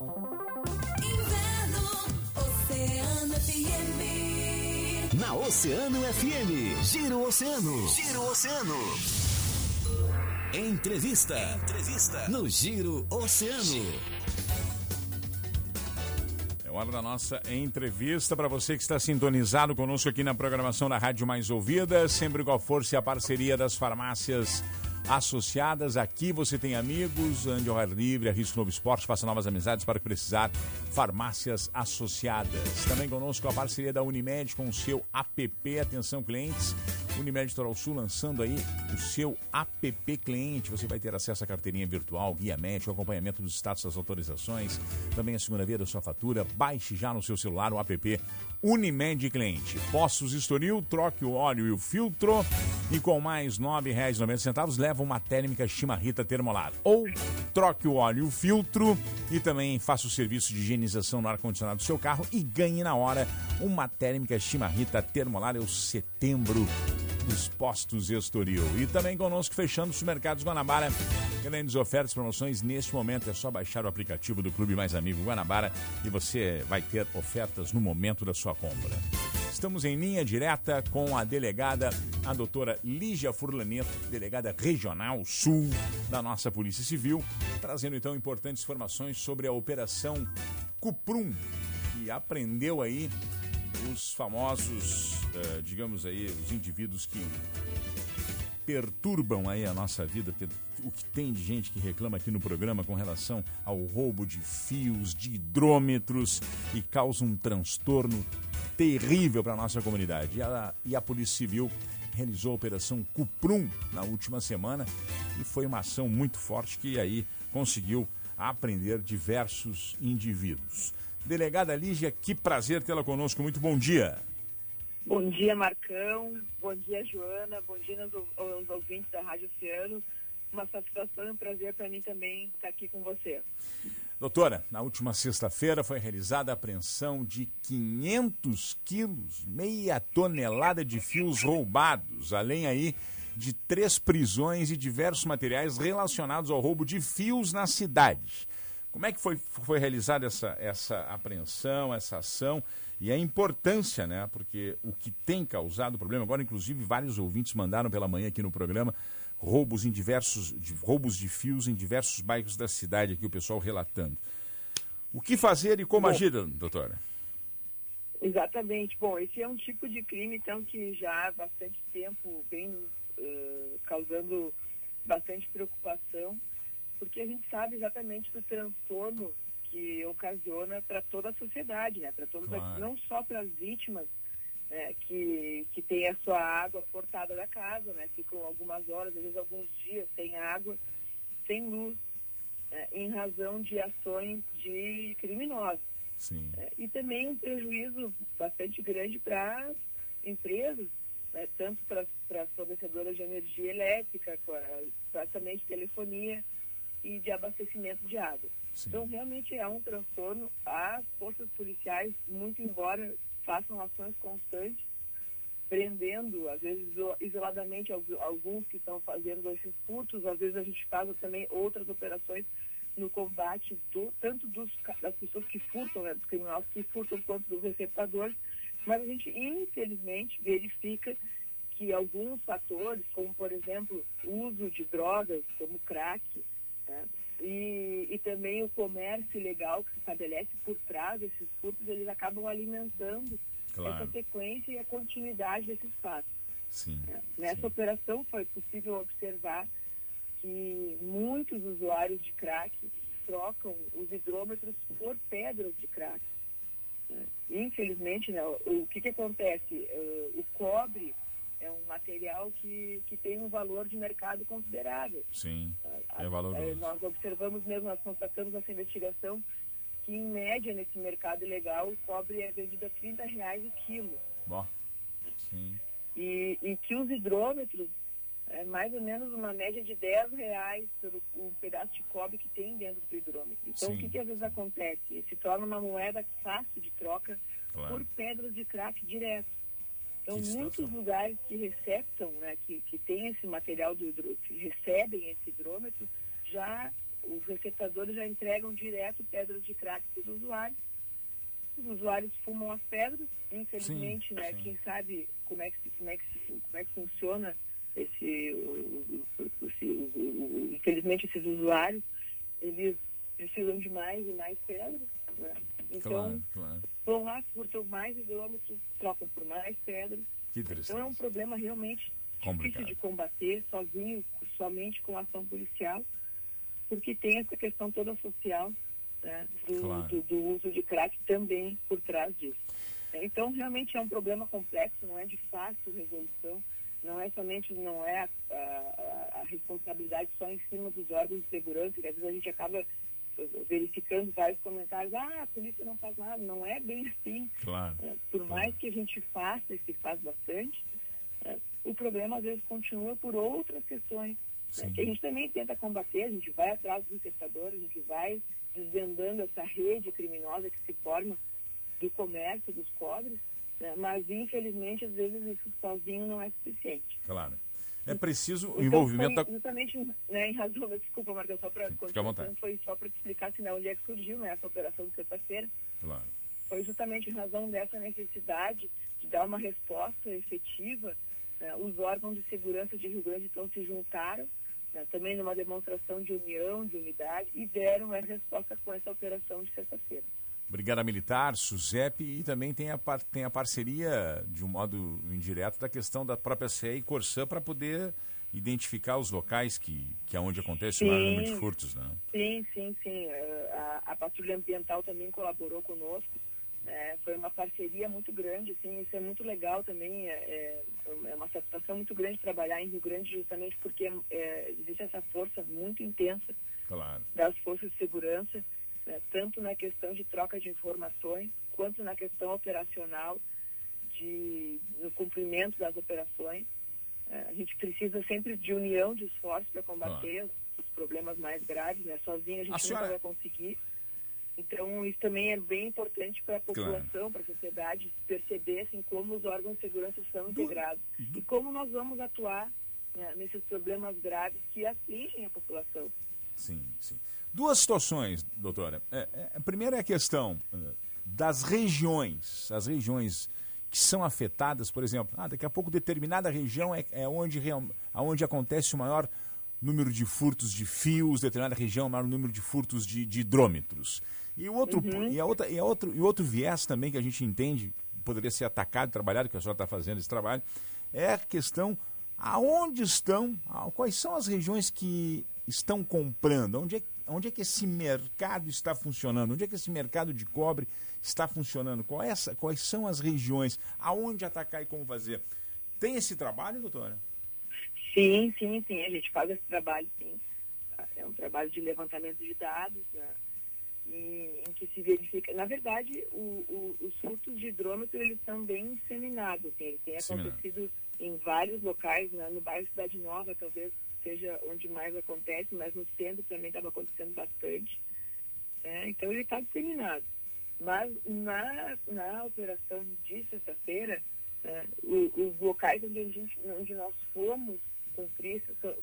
Oceano FM. Na Oceano FM, Giro Oceano. Giro Oceano. Entrevista. Entrevista. No Giro Oceano. É hora da nossa entrevista para você que está sintonizado conosco aqui na programação da Rádio Mais Ouvida, sempre com a força e a parceria das farmácias associadas. Aqui você tem amigos, ande ao ar livre, arrisque novo esporte, faça novas amizades para que precisar. Farmácias associadas. Também conosco a parceria da Unimed com o seu app. Atenção, clientes. Unimed Litoral Sul lançando aí o seu app cliente. Você vai ter acesso à carteirinha virtual, guia médico, acompanhamento dos status das autorizações, também a segunda via da sua fatura. Baixe já no seu celular o app Unimed Cliente. Postos Estoril, troque o óleo e o filtro e com mais R$ 9,90 leva uma térmica Chimarrita Termolar. Ou troque o óleo e o filtro e também faça o serviço de higienização no ar-condicionado do seu carro e ganhe na hora uma térmica Chimarrita Termolar. É o setembro dos postos Estoril. E também conosco, fechando os supermercados Guanabara. Grandes ofertas, promoções neste momento. É só baixar o aplicativo do Clube Mais Amigo Guanabara e você vai ter ofertas no momento da sua compra. Estamos em linha direta com a delegada, a doutora Lígia Furlaneto, delegada regional sul da nossa Polícia Civil, trazendo então importantes informações sobre a Operação Cuprum, que aprendeu aí os famosos, eh, digamos aí, os indivíduos que perturbam aí a nossa vida, o que tem de gente que reclama aqui no programa com relação ao roubo de fios, de hidrômetros e causa um transtorno terrível para a nossa comunidade. E a, e a Polícia Civil realizou a Operação Cuprum na última semana e foi uma ação muito forte que aí conseguiu apreender diversos indivíduos. Delegada Lígia, que prazer tê-la conosco. Muito bom dia. Bom dia, Marcão. Bom dia, Joana. Bom dia aos, aos ouvintes da Rádio Oceano. Uma satisfação e um prazer para mim também estar aqui com você. Doutora, na última sexta-feira foi realizada a apreensão de 500 quilos, meia tonelada de fios roubados, além aí de três prisões e diversos materiais relacionados ao roubo de fios na cidade. Como é que foi, foi realizada essa, essa apreensão, essa ação e a importância, né? Porque o que tem causado problema, agora inclusive vários ouvintes mandaram pela manhã aqui no programa roubos em diversos de, roubos de fios em diversos bairros da cidade aqui o pessoal relatando. O que fazer e como Bom, agir, doutora? Exatamente. Bom, esse é um tipo de crime então que já há bastante tempo vem uh, causando bastante preocupação porque a gente sabe exatamente do transtorno que ocasiona para toda a sociedade, né? Para todos, claro. não só para as vítimas né? que que tem a sua água cortada da casa, né? Ficam algumas horas, às vezes alguns dias sem água, sem luz, né? em razão de ações de criminosos. Sim. É, e também um prejuízo bastante grande para empresas, né? tanto para as fornecedoras de energia elétrica, de telefonia, e de abastecimento de água. Sim. Então, realmente é um transtorno. As forças policiais, muito embora façam ações constantes, prendendo, às vezes isoladamente, alguns que estão fazendo esses furtos, às vezes a gente faz também outras operações no combate do, tanto dos, das pessoas que furtam, né, dos criminosos que furtam, quanto dos receptadores, mas a gente, infelizmente, verifica que alguns fatores, como, por exemplo, uso de drogas, como crack, né? E, e também o comércio ilegal que se estabelece por trás desses furtos, eles acabam alimentando claro. essa sequência e a continuidade desses fatos. Sim, é. Nessa sim. operação foi possível observar que muitos usuários de crack trocam os hidrômetros por pedras de crack. Né? Infelizmente, né, o, o que, que acontece? Uh, o cobre é um material que, que tem um valor de mercado considerável. Sim, é valoroso. É, nós observamos mesmo, nós constatamos nessa investigação que, em média, nesse mercado ilegal, o cobre é vendido a 30 reais o quilo. Bom, sim. E, e que os hidrômetros, é mais ou menos uma média de 10 reais pelo um pedaço de cobre que tem dentro do hidrômetro. Então, Sim. o que, que às vezes acontece? Se torna uma moeda fácil de troca claro. por pedras de crack direto. Então, muitos lugares que receptam, né, que, que tem esse material do hidrômetro, que recebem esse hidrômetro, já os receptadores já entregam direto pedras de crack para os usuários. Os usuários fumam as pedras, infelizmente, Sim, né? sim. Quem sabe como é que, como é que, como é que funciona esse- o- o- o- infelizmente esses usuários, eles precisam de mais e mais pedras, né? Então, Claro, claro. vão lá, furtam mais hidrômetros, trocam por mais pedras. Então é um problema realmente Complicado. difícil de combater sozinho, somente com ação policial, porque tem essa questão toda social né, do, Claro. do- do uso de crack também por trás disso. Então realmente é um problema complexo, não é de fácil resolução, não é somente, não é a, a- a responsabilidade só em cima dos órgãos de segurança, que às vezes a gente acaba verificando vários comentários, ah, a polícia não faz nada, não é bem assim. Claro. É, Por mais que a gente faça e se faz bastante, é, o problema às vezes continua por outras questões. né, que a gente também tenta combater, a gente vai atrás dos receptadores, a gente vai desvendando essa rede criminosa que se forma do comércio dos cobres, né, mas infelizmente às vezes isso sozinho não é suficiente. Claro. É preciso o Então, envolvimento foi da. justamente né, em razão, desculpa, Marcão, só para vontade. foi só para te explicar assim, né, onde é que surgiu né, essa operação de sexta-feira Claro. foi justamente em razão dessa necessidade de dar uma resposta efetiva. né, os órgãos de segurança de Rio Grande então se juntaram, né, também numa demonstração de união, de unidade, e deram essa resposta com essa operação de sexta-feira. Brigada Militar, SUSEP e também tem a, par- tem a parceria, de um modo indireto, da questão da própria CE e Corsã para poder identificar os locais que, que é onde acontece o maior Sim. número de furtos, né? Sim, sim, sim. eh, A, a Patrulha Ambiental também colaborou conosco. né, foi uma parceria muito grande, assim, isso é muito legal também. É, é uma satisfação muito grande trabalhar em Rio Grande, justamente porque é, existe essa força muito intensa Claro. das forças de segurança, né, tanto na questão de troca de informações, quanto na questão operacional, de, no cumprimento das operações. É, a gente precisa sempre de união de esforços para combater os, os problemas mais graves, né? sozinho a gente A senhora- nunca vai conseguir. Então, isso também é bem importante para a Claro. população, para a sociedade, perceber assim, como os órgãos de segurança são integrados e como nós vamos atuar né, nesses problemas graves que atingem a população. Sim, sim. Duas situações, doutora. É, é, a primeira é a questão eh, das regiões, as regiões que são afetadas, por exemplo, ah, daqui a pouco determinada região é, é onde, real- aonde acontece o maior número de furtos de fios, determinada região, o maior número de furtos de, de hidrômetros. E o outro, e, a outra, e, a outro, e outro viés também que a gente entende, poderia ser atacado, trabalhado, que a senhora está fazendo esse trabalho, é a questão aonde estão, quais são as regiões que estão comprando, onde é, onde é que esse mercado está funcionando, onde é que esse mercado de cobre está funcionando, qual é essa, quais são as regiões, aonde atacar e como fazer. Tem esse trabalho, doutora? Sim, sim, sim. A gente faz esse trabalho, sim. É um trabalho de levantamento de dados, né? E, em que se verifica. Na verdade, o- o- os furtos de hidrômetro eles são bem disseminados. Assim, eles têm acontecido em vários locais, né? no bairro Cidade Nova, talvez seja onde mais acontece, mas no centro também estava acontecendo bastante. né? Então ele está disseminado. Mas na, na operação de sexta-feira, né, os locais onde, gente, onde nós fomos cumprir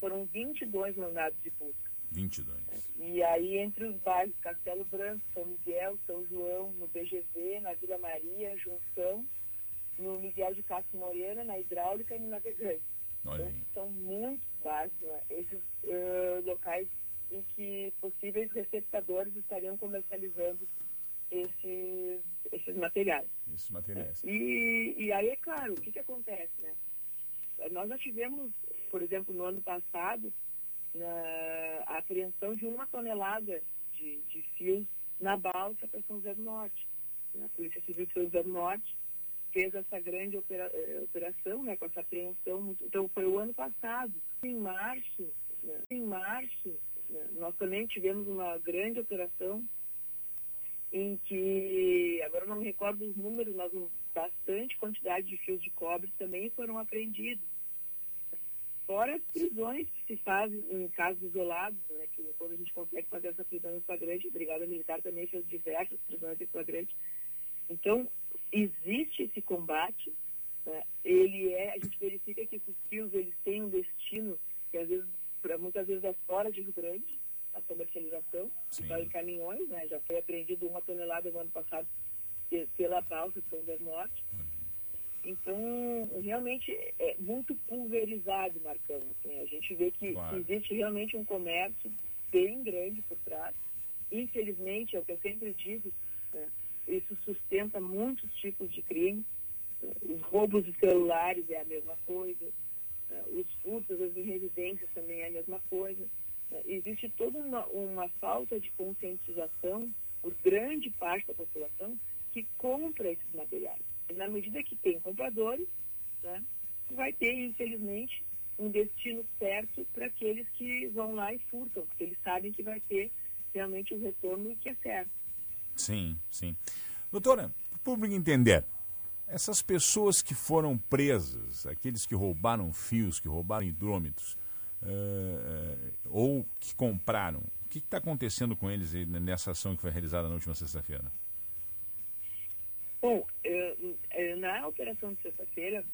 foram 22 mandados de busca. 22. E aí, entre os bairros Castelo Branco, São Miguel, São João, no BGV, na Vila Maria, Junção, no Miguel de Castro Moreira, na Hidráulica e no Navegante. Olha Então, são muitos bairros, né? esses eh, locais em que possíveis receptadores estariam comercializando esses, esses materiais. Esses materiais. E, e aí, é claro, o que, que acontece, né? Nós já tivemos, por exemplo, no ano passado, na, a apreensão de uma tonelada de, de fios na balsa para São José do Norte. A Polícia Civil de São José do Norte fez essa grande opera- eh, operação, né, com essa apreensão. Então, foi o ano passado. Em março, né, em março, né, nós também tivemos uma grande operação em que, agora não me recordo os números, mas bastante quantidade de fios de cobre também foram apreendidos. Fora as prisões que se fazem em casos isolados, né, que quando a gente consegue fazer essa prisão em flagrante, a Brigada Militar também fez diversas prisões em flagrante. Então, existe esse combate, né, ele é, a gente verifica que esses fios eles têm um destino que às vezes, pra- muitas vezes é fora de Rio Grande, a comercialização, Sim. só em caminhões, né? Já foi apreendido uma tonelada no ano passado pe- pela balsa São Norte. Então, realmente é muito pulverizado, Marcão. assim. a gente vê que Claro. existe realmente um comércio bem grande por trás. Infelizmente, é o que eu sempre digo, né, isso sustenta muitos tipos de crime. né, Os roubos de celulares é a mesma coisa. né, Os furtos em residências também é a mesma coisa. né. Existe toda uma, uma falta de conscientização por grande parte da população que compra esses materiais. Na medida que tem compradores, né, vai ter, infelizmente, um destino certo para aqueles que vão lá e furtam, porque eles sabem que vai ter realmente o retorno que é certo. Sim, sim. Doutora, para o público entender, essas pessoas que foram presas, aqueles que roubaram fios, que roubaram hidrômetros, eh, ou que compraram, o que está acontecendo com eles nessa ação que foi realizada na última sexta-feira? Bom, eh, na operação de sexta-feira,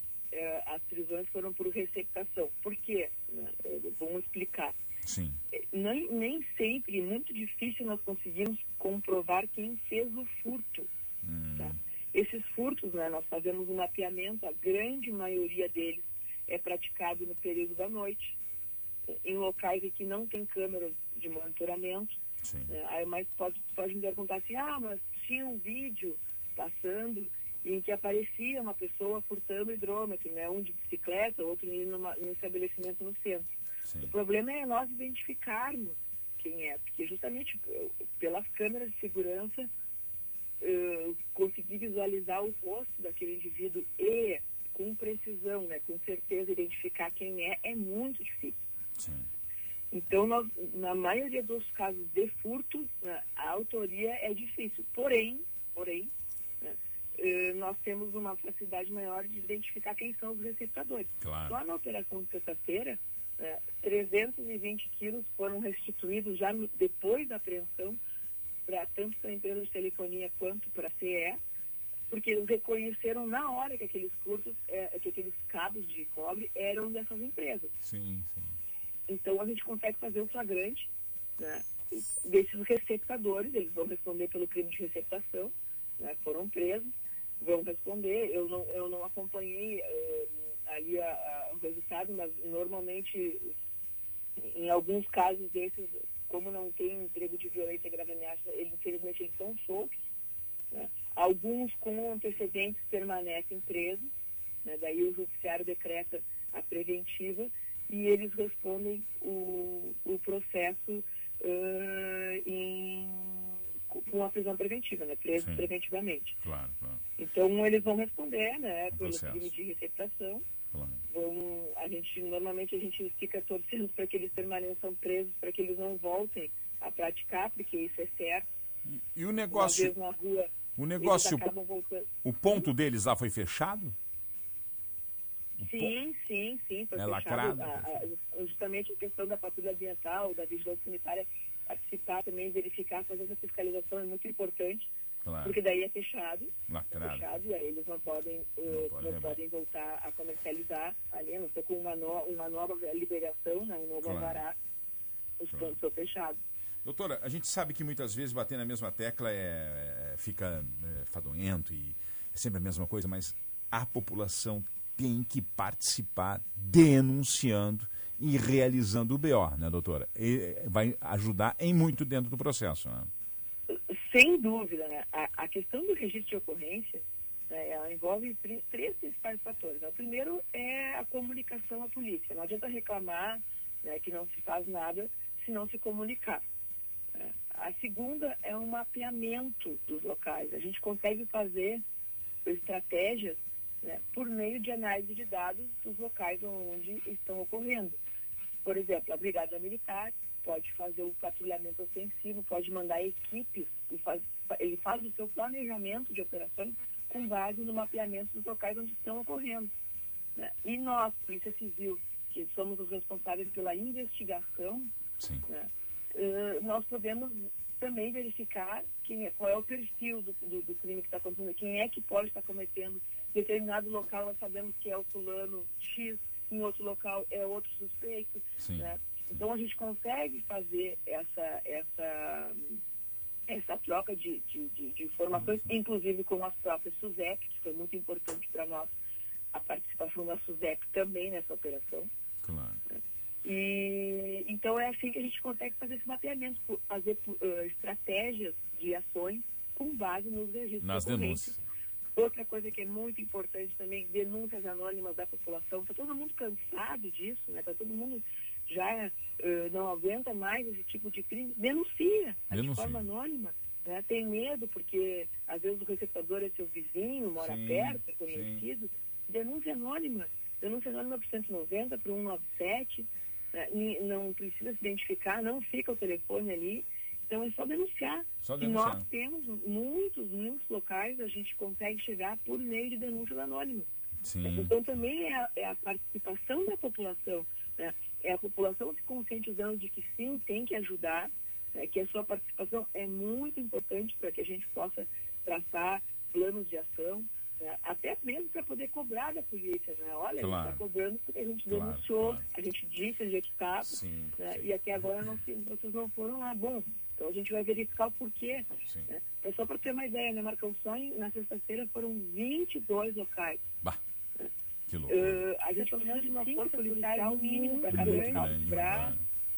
as prisões foram por receptação. Por quê? Né, Vamos explicar. Sim, Nem, nem sempre, muito difícil nós conseguimos comprovar quem fez o furto. Hum, tá? Esses furtos, né, nós fazemos um mapeamento, a grande maioria deles é praticado no período da noite, em locais em que não tem câmeras de monitoramento. né? Aí, mas pode, pode me perguntar assim, ah, mas tinha um vídeo passando em que aparecia uma pessoa furtando hidrômetro, né? um de bicicleta, outro indo numa, num estabelecimento no centro. Sim, O problema é nós identificarmos quem é, porque justamente eh, pelas câmeras de segurança eh, conseguir visualizar o rosto daquele indivíduo e com precisão, né, com certeza identificar quem é, é muito difícil. sim. Então, nós, na maioria dos casos de furto, né, a autoria é difícil. Porém, porém, né, eh, nós temos uma facilidade maior de identificar quem são os receptadores. Claro. Só na operação de sexta-feira, né, 320 quilos foram restituídos já no- depois da apreensão, pra, tanto para a empresa de telefonia quanto para a CE, porque eles reconheceram na hora que aqueles cursos, eh, que aqueles cabos de cobre eram dessas empresas. Sim, sim. Então a gente consegue fazer o flagrante né, desses receptadores, eles vão responder pelo crime de receptação, né, foram presos, vão responder. Eu não, eu não acompanhei eh, ali a- a- o resultado, mas normalmente em alguns casos desses, como não tem emprego de violência grave ameaça, eles, infelizmente eles são soltos. né. Alguns com antecedentes permanecem presos, né, daí o judiciário decreta a preventiva e eles respondem o, o processo ãh, em, com a prisão preventiva, né, presos Sim. preventivamente. Claro, claro, Então eles vão responder né, pelo processo. crime de receptação. Vão, a gente, normalmente a gente fica torcendo para que eles permaneçam presos, para que eles não voltem a praticar, porque isso é certo. E, e o negócio, na rua, o negócio, o ponto deles lá foi fechado? Sim, sim, sim. Foi É fechado. lacrado? A- a- justamente a questão da patrulha ambiental, da vigilância sanitária, participar também, verificar, fazer essa fiscalização é muito importante, Claro, porque daí é fechado, lacrado. fechado, e aí eles não podem, eh, Não não pode podem voltar a comercializar ali, não ser com uma, no- uma nova liberação, né, um novo Claro. alvará, os Claro. pontos são fechados. Doutora, a gente sabe que muitas vezes bater na mesma tecla é, é- fica é, fadonhento e é sempre a mesma coisa, mas a população tem que participar denunciando e realizando o BO, né, doutora? E é, vai ajudar em muito dentro do processo, né? Sem dúvida, né? a, a questão do registro de ocorrência, né, ela envolve três principais fatores. né? O primeiro é a comunicação à polícia. Não adianta reclamar né, que não se faz nada se não se comunicar. né? A segunda é um mapeamento dos locais. A gente consegue fazer estratégias né, por meio de análise de dados dos locais onde estão ocorrendo. Por exemplo, a Brigada Militar pode fazer o patrulhamento ofensivo, pode mandar equipes, e faz, ele faz o seu planejamento de operações com base no mapeamento dos locais onde estão ocorrendo. né? E nós, Polícia Civil, que somos os responsáveis pela investigação, né, eh, nós podemos também verificar quem é, qual é o perfil do, do, do crime que está acontecendo, quem é que pode estar cometendo. Determinado local nós sabemos que é o fulano X, em outro local é outro suspeito. Né? Então a gente consegue fazer essa, essa, essa troca de, de, de, de informações, inclusive com as próprias SUSEP, que foi muito importante para nós a participação da SUSEP também nessa operação. Claro. E então é assim que a gente consegue fazer esse mapeamento, fazer eh, estratégias de ações com base nos registros Nas denúncias. Outra coisa que é muito importante também, denúncias anônimas da população. Está todo mundo cansado disso, né? Está todo mundo já eh, não aguenta mais esse tipo de crime. Denuncia, de Denuncia. forma anônima. Né? Tem medo porque às vezes o receptador é seu vizinho, mora Sim, perto, é sim. conhecido. Denúncia anônima. Denúncia anônima para 190, para 197. né? Não precisa se identificar, não fica o telefone ali. Então é só denunciar. Só E denunciar. nós temos muitos, muitos locais, a gente consegue chegar por meio de denúncias anônimas. Sim. Então também é a, é a participação da população, né? é a população se conscientizando de que sim, tem que ajudar, né? que a sua participação é muito importante para que a gente possa traçar planos de ação, né? até mesmo para poder cobrar da polícia. Né? Olha, a gente Claro. está cobrando porque a gente Claro, denunciou, claro. a gente disse onde é que estava, e até agora não, vocês não foram lá. Bom, então a gente vai verificar o porquê. Sim. Né? É só para ter uma ideia, né, Marcão? Só em- na sexta-feira foram 22 locais. Bah, que loucura. Uh, a gente precisa de uma força policial mínimo para cada local.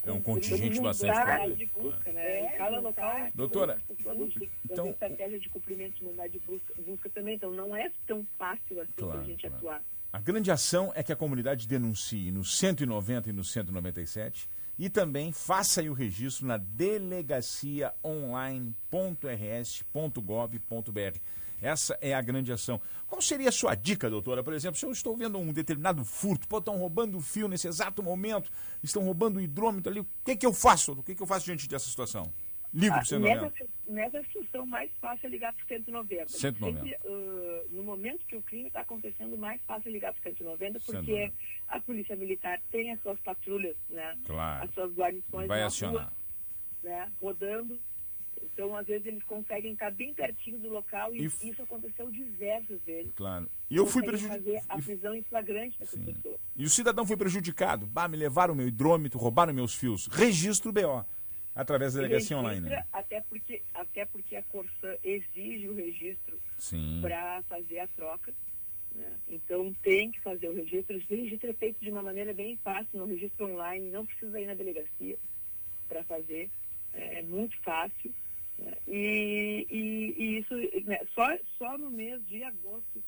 É um contingente bastante forte. de busca, né? Em cada local. Doutora, então, então- estratégia de cumprimento de mandado de busca, busca também. Então, não é tão fácil assim Claro, para a gente claro. atuar. A grande ação é que a comunidade denuncie no 190 e no 197 e também faça aí o registro na delegaciaonline.rs.gov.br. Essa é a grande ação. Qual seria a sua dica, doutora? Por exemplo, se eu estou vendo um determinado furto, pô, estão roubando o fio nesse exato momento, estão roubando o hidrômetro ali, o que, que eu faço? O que, que eu faço diante dessa situação? Ligo Ah, para o 190. nessa, nessa situação, mais fácil é ligar para o 190. 190. Sempre, uh, no momento que o crime está acontecendo, mais fácil é ligar para o 190, porque 190. a Polícia Militar tem as suas patrulhas, né? Claro. as suas guarnições Vai na acionar. rua, né? rodando. Então, às vezes, eles conseguem estar bem pertinho do local e, E f- isso aconteceu diversas vezes. Claro. E eu fui prejudicado. fazer a prisão em flagrante dessas Sim. pessoas. E o cidadão foi prejudicado. Bah, me levaram meu hidrômetro, roubaram meus fios. Registro BO. Através da delegacia Registra, online. Né? Até porque, até porque a Corsã exige o registro para fazer a troca. né? Então tem que fazer o registro. Esse registro é feito de uma maneira bem fácil, no registro online, não precisa ir na delegacia para fazer. É muito fácil. né? E, e- e isso, né, só, só no mês de agosto,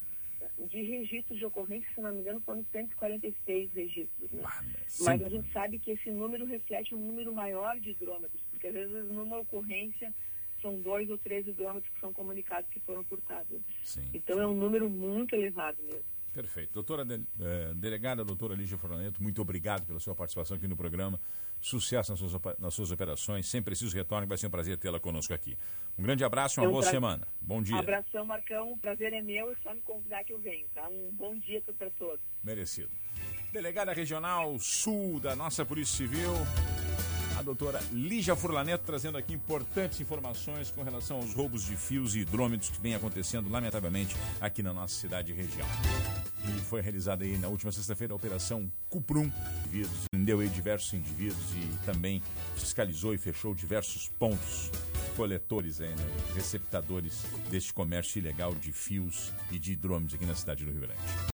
de registros de ocorrência, se não me engano, foram 146 registros. né? Ah, Mas a gente sabe que esse número reflete um número maior de hidrômetros, porque às vezes numa ocorrência são dois ou três hidrômetros que são comunicados que foram furtados. Sim. Então é um número muito elevado mesmo. Perfeito. Doutora de- eh, delegada, doutora Lígia Froneto, muito obrigado pela sua participação aqui no programa. Sucesso nas suas, nas suas operações. Sempre preciso retorne, vai ser um prazer tê-la conosco aqui. Um grande abraço e uma É um boa prazer. semana. Bom dia. Abração, Marcão. O prazer é meu. É só me convidar que eu venho, tá? Um bom dia para todos. Merecido. Delegada Regional Sul da nossa Polícia Civil, a doutora Lígia Furlaneto, trazendo aqui importantes informações com relação aos roubos de fios e hidrômetros que vem acontecendo, lamentavelmente, aqui na nossa cidade e região. E foi realizada aí na última sexta-feira a Operação Cuprum, indivíduos, aí diversos indivíduos e também fiscalizou e fechou diversos pontos coletores, aí, né, receptadores deste comércio ilegal de fios e de hidrômetros aqui na cidade do Rio Grande.